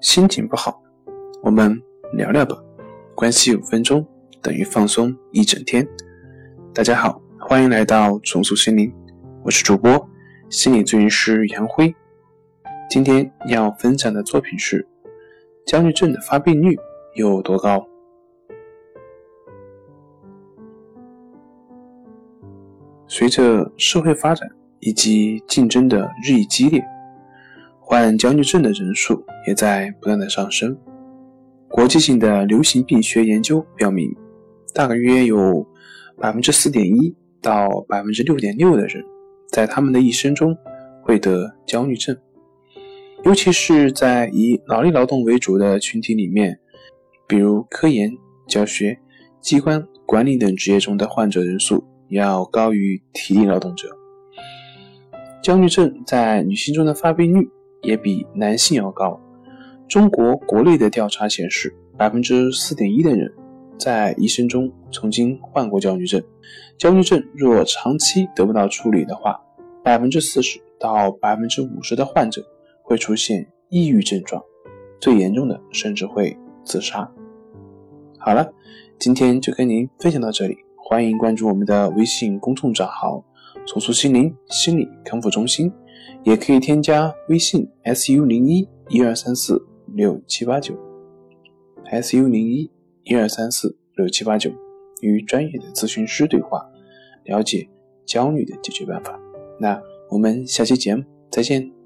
心情不好，我们聊聊吧。关系五分钟等于放松一整天。大家好，欢迎来到重塑心灵，我是主播心理咨询师杨辉。今天要分享的作品是：焦虑症的发病率有多高？随着社会发展以及竞争的日益激烈。患焦虑症的人数也在不断的上升。国际性的流行病学研究表明，大约有百分之四点一到百分之六点六的人，在他们的一生中会得焦虑症。尤其是在以脑力劳动为主的群体里面，比如科研、教学、机关管理等职业中的患者人数要高于体力劳动者。焦虑症在女性中的发病率。也比男性要高。中国国内的调查显示，百分之四点一的人在一生中曾经患过焦虑症。焦虑症若长期得不到处理的话，百分之四十到百分之五十的患者会出现抑郁症状，最严重的甚至会自杀。好了，今天就跟您分享到这里，欢迎关注我们的微信公众账号“重塑心灵心理康复中心”。也可以添加微信 s u 零一一二三四六七八九，s u 零一一二三四六七八九，与专业的咨询师对话，了解焦虑的解决办法。那我们下期节目再见。